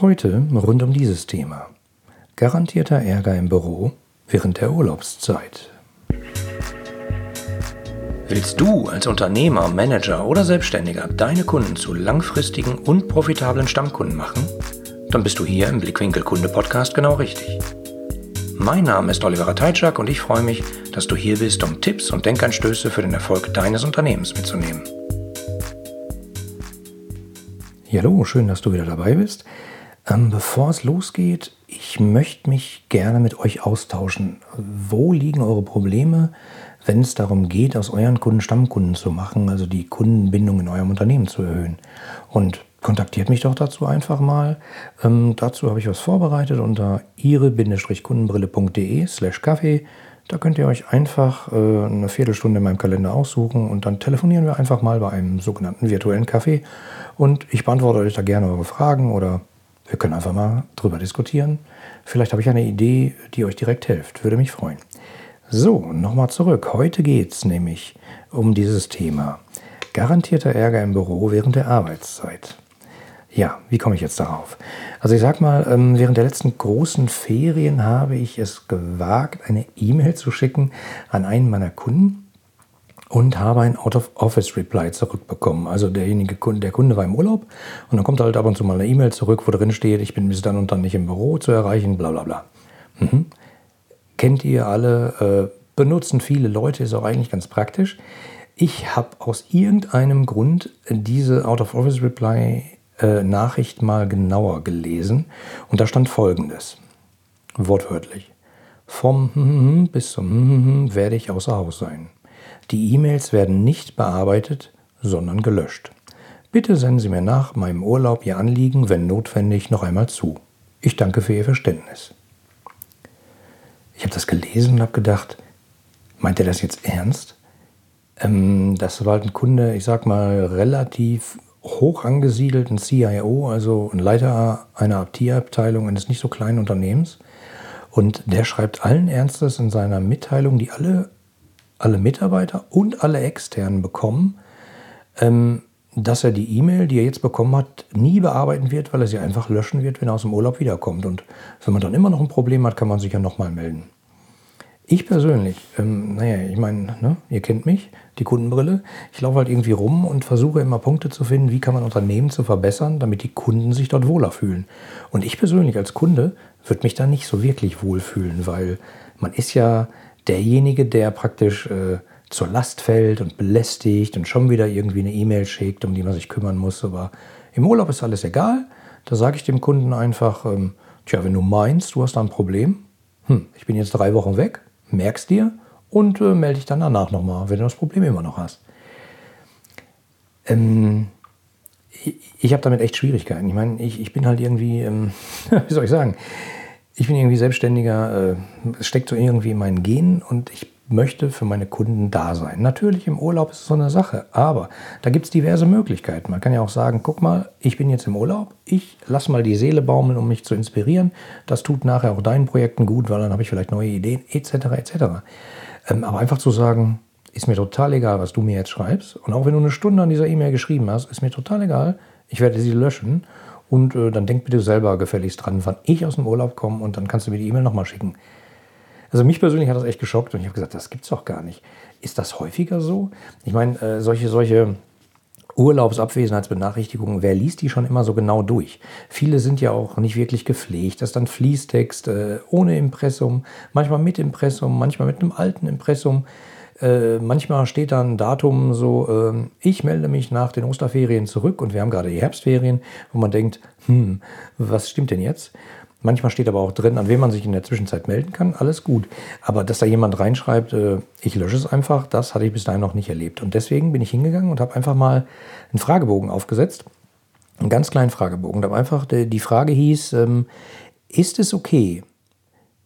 Heute rund um dieses Thema. Garantierter Ärger im Büro während der Urlaubszeit. Willst du als Unternehmer, Manager oder Selbstständiger deine Kunden zu langfristigen und profitablen Stammkunden machen? Dann bist du hier im Blickwinkel Kunde Podcast genau richtig. Mein Name ist Oliver Teitschak und ich freue mich, dass du hier bist, um Tipps und Denkanstöße für den Erfolg deines Unternehmens mitzunehmen. hallo, schön, dass du wieder dabei bist. Ähm, bevor es losgeht, ich möchte mich gerne mit euch austauschen. Wo liegen eure Probleme, wenn es darum geht, aus euren Kunden Stammkunden zu machen, also die Kundenbindung in eurem Unternehmen zu erhöhen? Und kontaktiert mich doch dazu einfach mal. Ähm, dazu habe ich was vorbereitet unter ihre-kundenbrille.de slash Kaffee. Da könnt ihr euch einfach äh, eine Viertelstunde in meinem Kalender aussuchen und dann telefonieren wir einfach mal bei einem sogenannten virtuellen Kaffee und ich beantworte euch da gerne eure Fragen oder wir können einfach mal drüber diskutieren. Vielleicht habe ich eine Idee, die euch direkt hilft. Würde mich freuen. So, nochmal zurück. Heute geht es nämlich um dieses Thema. Garantierter Ärger im Büro während der Arbeitszeit. Ja, wie komme ich jetzt darauf? Also ich sag mal, ähm, während der letzten großen Ferien habe ich es gewagt, eine E-Mail zu schicken an einen meiner Kunden und habe ein Out-of-Office-Reply zurückbekommen. Also derjenige Kunde, der Kunde war im Urlaub und dann kommt halt ab und zu mal eine E-Mail zurück, wo drin steht, ich bin bis dann und dann nicht im Büro zu erreichen, bla bla bla. Mhm. Kennt ihr alle, äh, benutzen viele Leute, ist auch eigentlich ganz praktisch. Ich habe aus irgendeinem Grund diese Out-of-Office-Reply-Nachricht äh, mal genauer gelesen und da stand folgendes, wortwörtlich. Vom bis zum werde ich außer Haus sein. Die E-Mails werden nicht bearbeitet, sondern gelöscht. Bitte senden Sie mir nach meinem Urlaub Ihr Anliegen, wenn notwendig, noch einmal zu. Ich danke für Ihr Verständnis. Ich habe das gelesen und habe gedacht, meint er das jetzt ernst? Ähm, das war halt ein Kunde, ich sag mal, relativ hoch angesiedelt, ein CIO, also ein Leiter einer IT-Abteilung eines nicht so kleinen Unternehmens. Und der schreibt allen Ernstes in seiner Mitteilung, die alle alle Mitarbeiter und alle Externen bekommen, ähm, dass er die E-Mail, die er jetzt bekommen hat, nie bearbeiten wird, weil er sie einfach löschen wird, wenn er aus dem Urlaub wiederkommt. Und wenn man dann immer noch ein Problem hat, kann man sich ja nochmal melden. Ich persönlich, ähm, naja, ich meine, ne, ihr kennt mich, die Kundenbrille. Ich laufe halt irgendwie rum und versuche immer Punkte zu finden, wie kann man Unternehmen zu verbessern, damit die Kunden sich dort wohler fühlen. Und ich persönlich als Kunde würde mich da nicht so wirklich wohlfühlen, weil man ist ja derjenige, der praktisch äh, zur Last fällt und belästigt und schon wieder irgendwie eine E-Mail schickt, um die man sich kümmern muss. Aber im Urlaub ist alles egal. Da sage ich dem Kunden einfach, ähm, tja, wenn du meinst, du hast da ein Problem, hm, ich bin jetzt drei Wochen weg, merkst dir und äh, melde dich dann danach nochmal, wenn du das Problem immer noch hast. Ähm, ich, ich habe damit echt Schwierigkeiten. Ich meine, ich, ich bin halt irgendwie, ähm, wie soll ich sagen, ich bin irgendwie Selbstständiger, äh, es steckt so irgendwie in meinen Genen und ich möchte für meine Kunden da sein. Natürlich im Urlaub ist es so eine Sache, aber da gibt es diverse Möglichkeiten. Man kann ja auch sagen, guck mal, ich bin jetzt im Urlaub, ich lasse mal die Seele baumeln, um mich zu inspirieren. Das tut nachher auch deinen Projekten gut, weil dann habe ich vielleicht neue Ideen, etc. etc. Ähm, aber einfach zu sagen, ist mir total egal, was du mir jetzt schreibst. Und auch wenn du eine Stunde an dieser E-Mail geschrieben hast, ist mir total egal. Ich werde sie löschen und äh, dann denk bitte selber gefälligst dran, wann ich aus dem Urlaub komme und dann kannst du mir die E-Mail nochmal schicken. Also mich persönlich hat das echt geschockt und ich habe gesagt, das gibt's doch gar nicht. Ist das häufiger so? Ich meine, äh, solche, solche Urlaubsabwesenheitsbenachrichtigungen, wer liest die schon immer so genau durch? Viele sind ja auch nicht wirklich gepflegt. Das ist dann Fließtext äh, ohne Impressum, manchmal mit Impressum, manchmal mit einem alten Impressum. Äh, manchmal steht dann ein Datum so, äh, ich melde mich nach den Osterferien zurück und wir haben gerade die Herbstferien, wo man denkt, hm, was stimmt denn jetzt? Manchmal steht aber auch drin, an wen man sich in der Zwischenzeit melden kann, alles gut. Aber dass da jemand reinschreibt, äh, ich lösche es einfach, das hatte ich bis dahin noch nicht erlebt. Und deswegen bin ich hingegangen und habe einfach mal einen Fragebogen aufgesetzt, einen ganz kleinen Fragebogen. Da einfach die Frage hieß, ähm, ist es okay,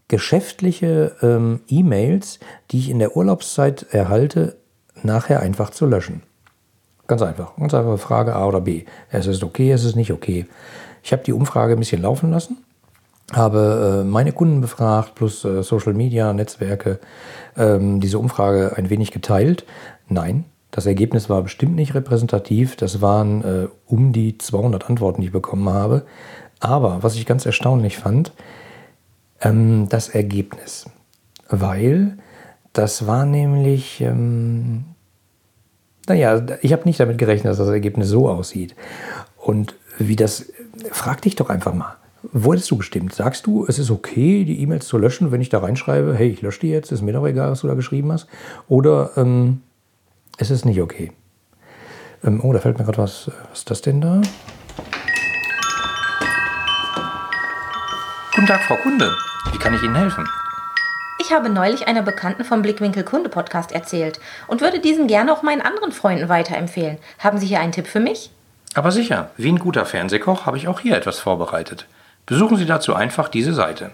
geschäftliche ähm, E-Mails, die ich in der Urlaubszeit erhalte, nachher einfach zu löschen. Ganz einfach. Ganz einfache Frage A oder B. Es ist okay, es ist nicht okay. Ich habe die Umfrage ein bisschen laufen lassen, habe äh, meine Kunden befragt, plus äh, Social Media, Netzwerke, ähm, diese Umfrage ein wenig geteilt. Nein, das Ergebnis war bestimmt nicht repräsentativ. Das waren äh, um die 200 Antworten, die ich bekommen habe. Aber was ich ganz erstaunlich fand, ähm, das Ergebnis. Weil das war nämlich, ähm, naja, ich habe nicht damit gerechnet, dass das Ergebnis so aussieht. Und wie das, frag dich doch einfach mal. Hättest du gestimmt? Sagst du, es ist okay, die E-Mails zu löschen, wenn ich da reinschreibe, hey, ich lösche die jetzt, ist mir doch egal, was du da geschrieben hast? Oder ähm, es ist nicht okay? Ähm, oh, da fällt mir gerade was. Was ist das denn da? Guten Tag, Frau Kunde. Wie kann ich Ihnen helfen? Ich habe neulich einer Bekannten vom Blickwinkel Kunde Podcast erzählt und würde diesen gerne auch meinen anderen Freunden weiterempfehlen. Haben Sie hier einen Tipp für mich? Aber sicher, wie ein guter Fernsehkoch habe ich auch hier etwas vorbereitet. Besuchen Sie dazu einfach diese Seite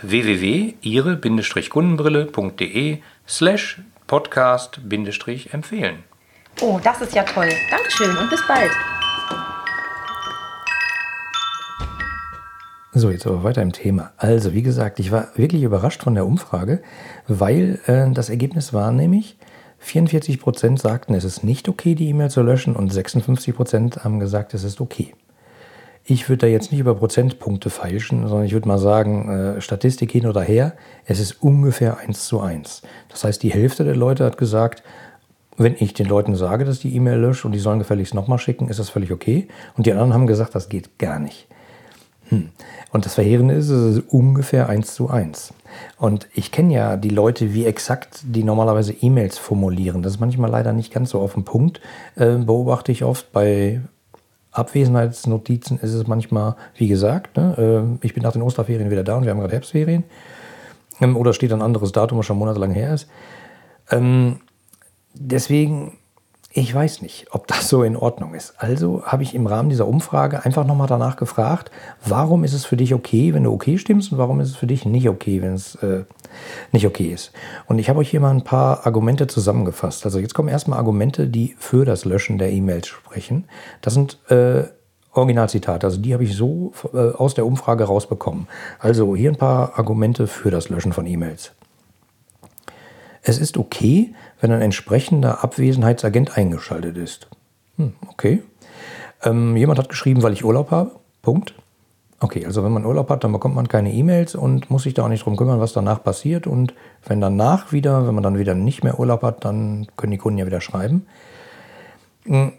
www.ihre-kundenbrille.de slash podcast-empfehlen. Oh, das ist ja toll. Dankeschön und bis bald. So, jetzt aber weiter im Thema. Also, wie gesagt, ich war wirklich überrascht von der Umfrage, weil äh, das Ergebnis war nämlich, 44% sagten, es ist nicht okay, die E-Mail zu löschen und 56% haben gesagt, es ist okay. Ich würde da jetzt nicht über Prozentpunkte feilschen, sondern ich würde mal sagen, äh, Statistik hin oder her, es ist ungefähr 1 zu 1. Das heißt, die Hälfte der Leute hat gesagt, wenn ich den Leuten sage, dass die E-Mail lösche und die sollen gefälligst nochmal schicken, ist das völlig okay. Und die anderen haben gesagt, das geht gar nicht. Hm. Und das Verheerende ist, es ist ungefähr 1 zu 1. Und ich kenne ja die Leute, wie exakt die normalerweise E-Mails formulieren. Das ist manchmal leider nicht ganz so auf den Punkt. Äh, beobachte ich oft bei Abwesenheitsnotizen ist es manchmal, wie gesagt, ne, äh, ich bin nach den Osterferien wieder da und wir haben gerade Herbstferien. Ähm, oder steht ein anderes Datum, was schon monatelang her ist. Ähm, deswegen ich weiß nicht, ob das so in Ordnung ist. Also habe ich im Rahmen dieser Umfrage einfach nochmal danach gefragt, warum ist es für dich okay, wenn du okay stimmst und warum ist es für dich nicht okay, wenn es äh, nicht okay ist. Und ich habe euch hier mal ein paar Argumente zusammengefasst. Also jetzt kommen erstmal Argumente, die für das Löschen der E-Mails sprechen. Das sind äh, Originalzitate, also die habe ich so äh, aus der Umfrage rausbekommen. Also hier ein paar Argumente für das Löschen von E-Mails. Es ist okay, wenn ein entsprechender Abwesenheitsagent eingeschaltet ist. Hm, okay. Ähm, jemand hat geschrieben, weil ich Urlaub habe. Punkt. Okay, also wenn man Urlaub hat, dann bekommt man keine E-Mails und muss sich da auch nicht drum kümmern, was danach passiert. Und wenn danach wieder, wenn man dann wieder nicht mehr Urlaub hat, dann können die Kunden ja wieder schreiben. Hm,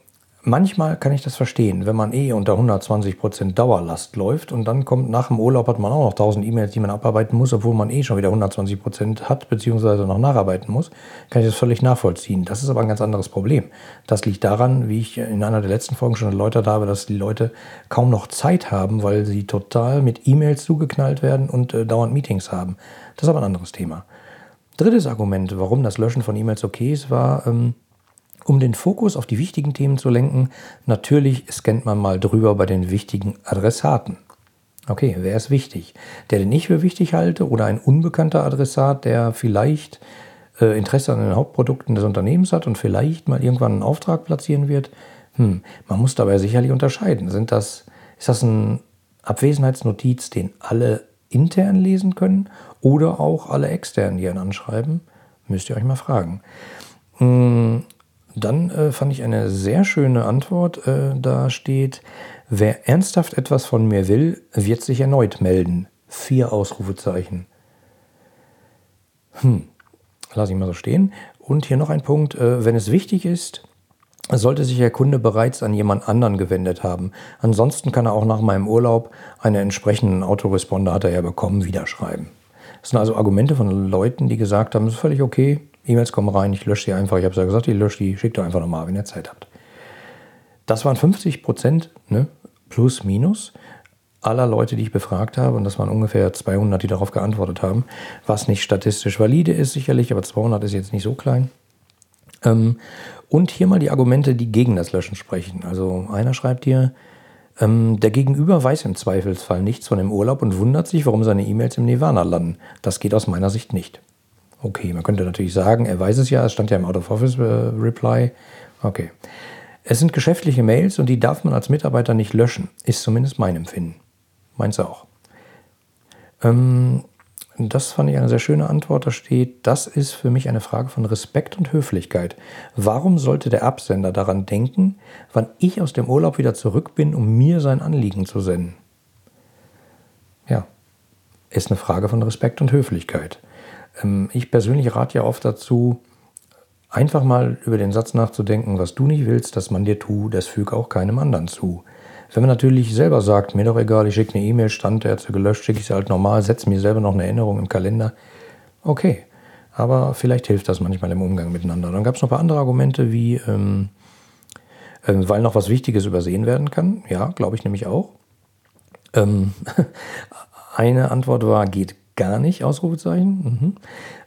Manchmal kann ich das verstehen, wenn man eh unter 120% Dauerlast läuft und dann kommt nach dem Urlaub hat man auch noch 1000 E-Mails, die man abarbeiten muss, obwohl man eh schon wieder 120% hat beziehungsweise noch nacharbeiten muss, kann ich das völlig nachvollziehen. Das ist aber ein ganz anderes Problem. Das liegt daran, wie ich in einer der letzten Folgen schon erläutert habe, dass die Leute kaum noch Zeit haben, weil sie total mit E-Mails zugeknallt werden und äh, dauernd Meetings haben. Das ist aber ein anderes Thema. Drittes Argument, warum das Löschen von E-Mails okay ist, war, ähm, um den Fokus auf die wichtigen Themen zu lenken, natürlich scannt man mal drüber bei den wichtigen Adressaten. Okay, wer ist wichtig? Der, den ich für wichtig halte oder ein unbekannter Adressat, der vielleicht äh, Interesse an den Hauptprodukten des Unternehmens hat und vielleicht mal irgendwann einen Auftrag platzieren wird? Hm, man muss dabei sicherlich unterscheiden. Sind das, ist das ein Abwesenheitsnotiz, den alle intern lesen können oder auch alle externen, die einen anschreiben? Müsst ihr euch mal fragen. Hm, dann äh, fand ich eine sehr schöne Antwort. Äh, da steht, wer ernsthaft etwas von mir will, wird sich erneut melden. Vier Ausrufezeichen. Hm, lasse ich mal so stehen. Und hier noch ein Punkt, äh, wenn es wichtig ist, sollte sich der Kunde bereits an jemand anderen gewendet haben. Ansonsten kann er auch nach meinem Urlaub einen entsprechenden Autoresponder, hat er ja bekommen, wieder schreiben. Das sind also Argumente von Leuten, die gesagt haben, es ist völlig okay, E-Mails kommen rein, ich lösche sie einfach. Ich habe es ja gesagt, ich lösche die, schickt doch einfach nochmal, wenn ihr Zeit habt. Das waren 50 Prozent, ne, plus minus, aller Leute, die ich befragt habe. Und das waren ungefähr 200, die darauf geantwortet haben. Was nicht statistisch valide ist, sicherlich, aber 200 ist jetzt nicht so klein. Ähm, und hier mal die Argumente, die gegen das Löschen sprechen. Also einer schreibt hier, ähm, der Gegenüber weiß im Zweifelsfall nichts von dem Urlaub und wundert sich, warum seine E-Mails im Nirvana landen. Das geht aus meiner Sicht nicht. Okay, man könnte natürlich sagen, er weiß es ja, es stand ja im Out-of-Office-Reply. Äh, okay. Es sind geschäftliche Mails und die darf man als Mitarbeiter nicht löschen, ist zumindest mein Empfinden. Meins auch. Ähm, das fand ich eine sehr schöne Antwort. Da steht, das ist für mich eine Frage von Respekt und Höflichkeit. Warum sollte der Absender daran denken, wann ich aus dem Urlaub wieder zurück bin, um mir sein Anliegen zu senden? ist eine Frage von Respekt und Höflichkeit. Ähm, ich persönlich rate ja oft dazu, einfach mal über den Satz nachzudenken, was du nicht willst, dass man dir tut, das füge auch keinem anderen zu. Wenn man natürlich selber sagt, mir doch egal, ich schicke eine E-Mail, stand, der hat sie gelöscht, schicke ich sie halt normal, setze mir selber noch eine Erinnerung im Kalender. Okay, aber vielleicht hilft das manchmal im Umgang miteinander. Dann gab es noch ein paar andere Argumente, wie, ähm, äh, weil noch was Wichtiges übersehen werden kann. Ja, glaube ich nämlich auch. Ähm, eine Antwort war, geht gar nicht, Ausrufezeichen. Mhm.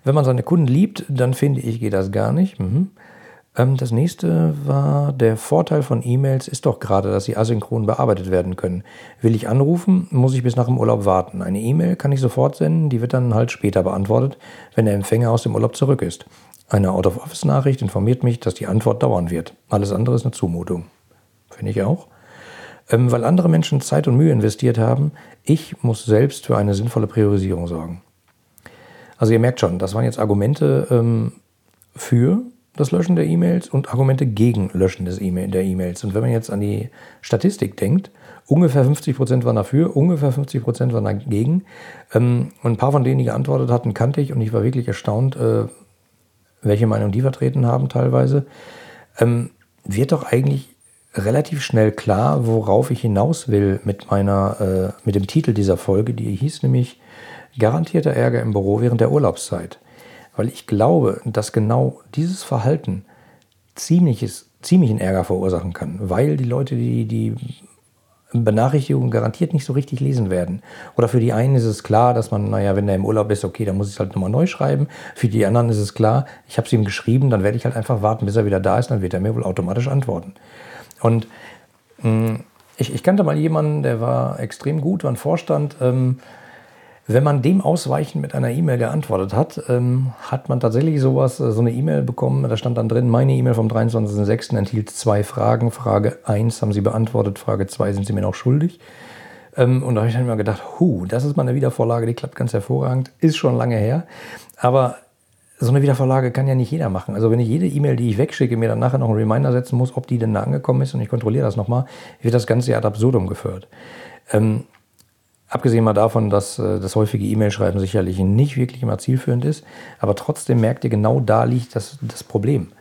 Wenn man seine Kunden liebt, dann finde ich, geht das gar nicht. Mhm. Ähm, das nächste war, der Vorteil von E-Mails ist doch gerade, dass sie asynchron bearbeitet werden können. Will ich anrufen, muss ich bis nach dem Urlaub warten. Eine E-Mail kann ich sofort senden, die wird dann halt später beantwortet, wenn der Empfänger aus dem Urlaub zurück ist. Eine Out-of-Office-Nachricht informiert mich, dass die Antwort dauern wird. Alles andere ist eine Zumutung. Finde ich auch. Ähm, weil andere Menschen Zeit und Mühe investiert haben, ich muss selbst für eine sinnvolle Priorisierung sorgen. Also ihr merkt schon, das waren jetzt Argumente ähm, für das Löschen der E-Mails und Argumente gegen Löschen des e der E-Mails. Und wenn man jetzt an die Statistik denkt, ungefähr 50 Prozent waren dafür, ungefähr 50 Prozent waren dagegen. Ähm, und ein paar von denen, die geantwortet hatten, kannte ich und ich war wirklich erstaunt, äh, welche Meinung die vertreten haben teilweise. Ähm, wird doch eigentlich relativ schnell klar, worauf ich hinaus will mit meiner, äh, mit dem Titel dieser Folge, die hieß nämlich Garantierter Ärger im Büro während der Urlaubszeit weil ich glaube, dass genau dieses Verhalten ziemliches, ziemlichen Ärger verursachen kann, weil die Leute, die die Benachrichtigungen garantiert nicht so richtig lesen werden. Oder für die einen ist es klar, dass man, naja, wenn er im Urlaub ist, okay, dann muss ich es halt nochmal neu schreiben. Für die anderen ist es klar, ich habe es ihm geschrieben, dann werde ich halt einfach warten, bis er wieder da ist, dann wird er mir wohl automatisch antworten. Und mh, mm, ich, ich kannte mal jemanden, der war extrem gut, war ein Vorstand, ähm, wenn man dem ausweichend mit einer E-Mail geantwortet hat, ähm, hat man tatsächlich sowas, äh, so eine E-Mail bekommen. Da stand dann drin, meine E-Mail vom 23.06. enthielt zwei Fragen. Frage 1 haben Sie beantwortet, Frage 2 sind Sie mir noch schuldig. Ähm, und da habe ich dann immer gedacht, hu, das ist mal eine Wiedervorlage, die klappt ganz hervorragend. Ist schon lange her. Aber so eine Wiedervorlage kann ja nicht jeder machen. Also wenn ich jede E-Mail, die ich wegschicke, mir dann nachher noch einen Reminder setzen muss, ob die denn da angekommen ist und ich kontrolliere das nochmal, wird das Ganze ja ad absurdum geführt. Ähm, Abgesehen mal davon, dass äh, das häufige E-Mail-Schreiben sicherlich nicht wirklich immer zielführend ist, aber trotzdem merkt ihr, genau da liegt das, das Problem.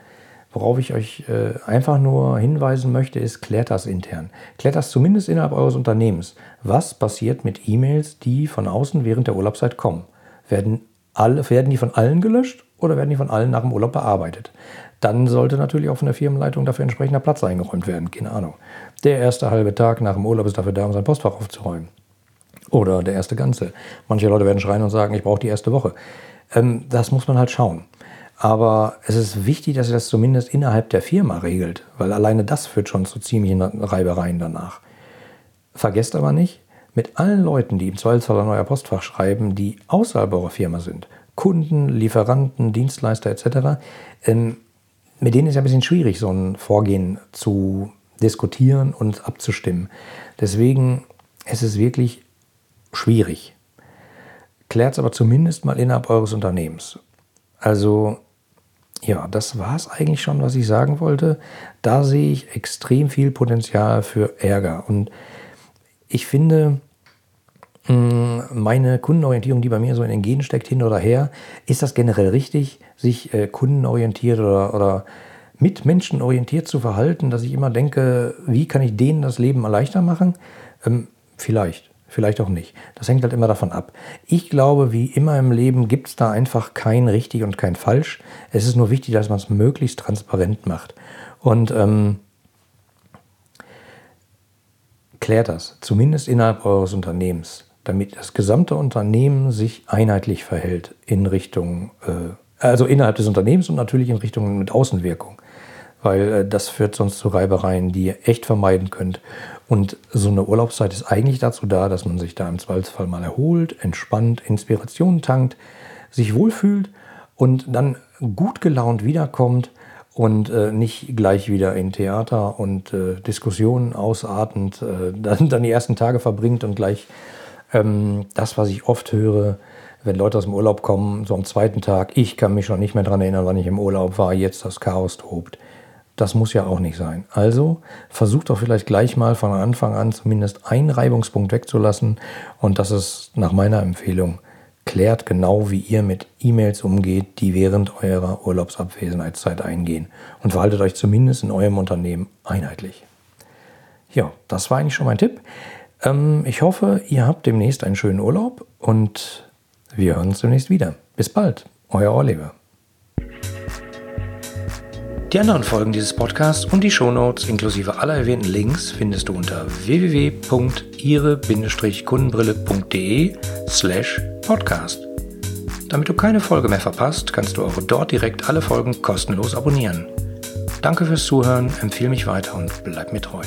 Worauf ich euch äh, einfach nur hinweisen möchte, ist, klärt das intern. Klärt das zumindest innerhalb eures Unternehmens. Was passiert mit E-Mails, die von außen während der Urlaubszeit kommen? Werden, alle, werden die von allen gelöscht oder werden die von allen nach dem Urlaub bearbeitet? Dann sollte natürlich auch von der Firmenleitung dafür entsprechender Platz eingeräumt werden. Keine Ahnung. Der erste halbe Tag nach dem Urlaub ist dafür da, um sein Postfach aufzuräumen. Oder der erste Ganze. Manche Leute werden schreien und sagen, ich brauche die erste Woche. Ähm, das muss man halt schauen. Aber es ist wichtig, dass ihr das zumindest innerhalb der Firma regelt, weil alleine das führt schon zu ziemlichen Reibereien danach. Vergesst aber nicht, mit allen Leuten, die im Zweifelsfall ein neuer Postfach schreiben, die außerhalb eurer Firma sind, Kunden, Lieferanten, Dienstleister etc., ähm, mit denen ist ja ein bisschen schwierig, so ein Vorgehen zu diskutieren und abzustimmen. Deswegen ist es wirklich schwierig. Klärt es aber zumindest mal innerhalb eures Unternehmens. Also ja, das war es eigentlich schon, was ich sagen wollte. Da sehe ich extrem viel Potenzial für Ärger. Und ich finde, meine Kundenorientierung, die bei mir so in den Genen steckt, hin oder her, ist das generell richtig, sich äh, kundenorientiert oder, oder mit Menschen orientiert zu verhalten, dass ich immer denke, wie kann ich denen das Leben leichter machen? Ähm, vielleicht vielleicht auch nicht. Das hängt halt immer davon ab. Ich glaube, wie immer im Leben gibt es da einfach kein richtig und kein falsch. Es ist nur wichtig, dass man es möglichst transparent macht. Und ähm, klärt das, zumindest innerhalb eures Unternehmens, damit das gesamte Unternehmen sich einheitlich verhält in Richtung, äh, also innerhalb des Unternehmens und natürlich in Richtung mit Außenwirkung. Weil äh, das führt sonst zu Reibereien, die ihr echt vermeiden könnt. Und so eine Urlaubszeit ist eigentlich dazu da, dass man sich da im Zweifelsfall mal erholt, entspannt, Inspirationen tankt, sich wohlfühlt und dann gut gelaunt wiederkommt und äh, nicht gleich wieder in Theater und äh, Diskussionen ausartend äh, dann, dann die ersten Tage verbringt und gleich ähm, das, was ich oft höre, wenn Leute aus dem Urlaub kommen, so am zweiten Tag, ich kann mich schon nicht mehr daran erinnern, wann ich im Urlaub war, jetzt das Chaos tobt. das muss ja auch nicht sein. Also versucht doch vielleicht gleich mal von Anfang an zumindest einen Reibungspunkt wegzulassen. Und das ist nach meiner Empfehlung, klärt genau, wie ihr mit E-Mails umgeht, die während eurer Urlaubsabwesenheitszeit eingehen. Und verhaltet euch zumindest in eurem Unternehmen einheitlich. Ja, das war eigentlich schon mein Tipp. Ähm, ich hoffe, ihr habt demnächst einen schönen Urlaub und wir hören uns demnächst wieder. Bis bald, euer Oliver. Die anderen Folgen dieses Podcasts und die Shownotes inklusive aller erwähnten Links findest du unter www.ihre-kundenbrille.de slash podcast. Damit du keine Folge mehr verpasst, kannst du auch dort direkt alle Folgen kostenlos abonnieren. Danke fürs Zuhören, empfehle mich weiter und bleib mir treu.